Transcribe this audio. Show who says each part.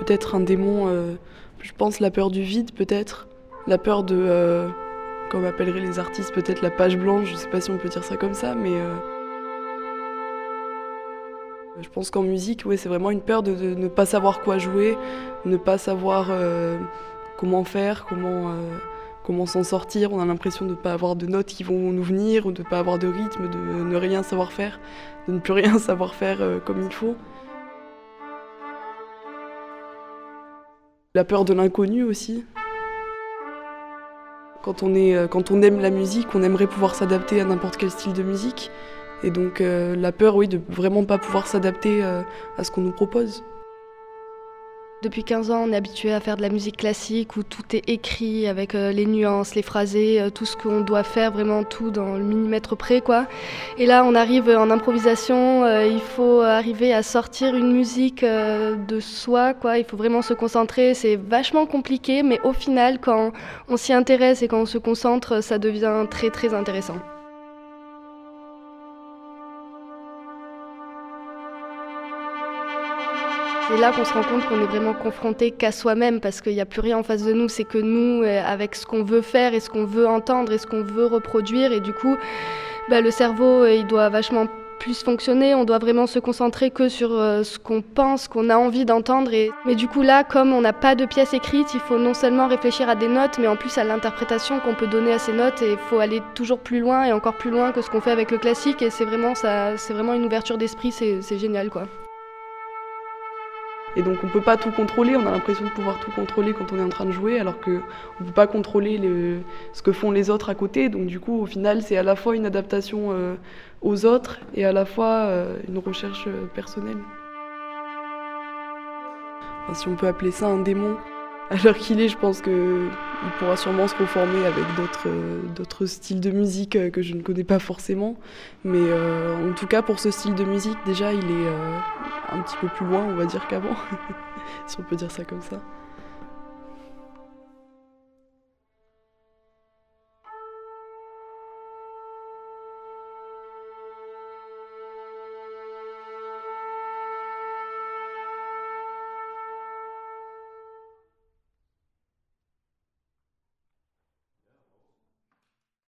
Speaker 1: peut-être un démon, euh, je pense la peur du vide peut-être, la peur de, euh, comme appelleraient les artistes, peut-être la page blanche, je sais pas si on peut dire ça comme ça, mais euh, je pense qu'en musique, ouais, c'est vraiment une peur de, ne pas savoir quoi jouer, ne pas savoir comment faire, comment, comment s'en sortir. On a l'impression de ne pas avoir de notes qui vont nous venir, ou de ne pas avoir de rythme, de ne rien savoir faire, de ne plus rien savoir faire comme il faut. La peur de l'inconnu aussi. Quand on, est, quand on aime la musique, on aimerait pouvoir s'adapter à n'importe quel style de musique. Et donc euh, la peur, oui, de vraiment pas pouvoir s'adapter euh, à ce qu'on nous propose.
Speaker 2: Depuis 15 ans, on est habitué à faire de la musique classique où tout est écrit avec euh, les nuances, les phrasés, euh, tout ce qu'on doit faire, vraiment tout dans le millimètre près, quoi. Et là, on arrive en improvisation, euh, il faut arriver à sortir une musique euh, de soi, quoi. Il faut vraiment se concentrer. C'est vachement compliqué, mais au final, quand on s'y intéresse et quand on se concentre, ça devient très très intéressant. C'est là qu'on se rend compte qu'on est vraiment confronté qu'à soi-même parce qu'il n'y a plus rien en face de nous, c'est que nous, euh, avec ce qu'on veut faire et ce qu'on veut entendre et ce qu'on veut reproduire, et du coup, bah, le cerveau, euh, il doit vachement plus fonctionner, on doit vraiment se concentrer que sur euh, ce qu'on pense, qu'on a envie d'entendre. Et... Mais du coup là, comme on n'a pas de pièce écrite, il faut non seulement réfléchir à des notes, mais en plus à l'interprétation qu'on peut donner à ces notes, et il faut aller toujours plus loin et encore plus loin que ce qu'on fait avec le classique, et c'est vraiment, ça, c'est vraiment une ouverture d'esprit, c'est, c'est génial quoi.
Speaker 1: Et donc on peut pas tout contrôler, on a l'impression de pouvoir tout contrôler quand on est en train de jouer, alors que on peut pas contrôler le, ce que font les autres à côté. Donc du coup, au final, c'est à la fois une adaptation euh, aux autres et à la fois euh, une recherche euh, personnelle. Si on peut appeler ça un démon, à l'heure qu'il est, je pense qu'il pourra sûrement se conformer avec d'autres styles de musique que je ne connais pas forcément. Mais en tout cas, pour ce style de musique, déjà, il est un petit peu plus loin, on va dire, qu'avant, si on peut dire ça comme ça.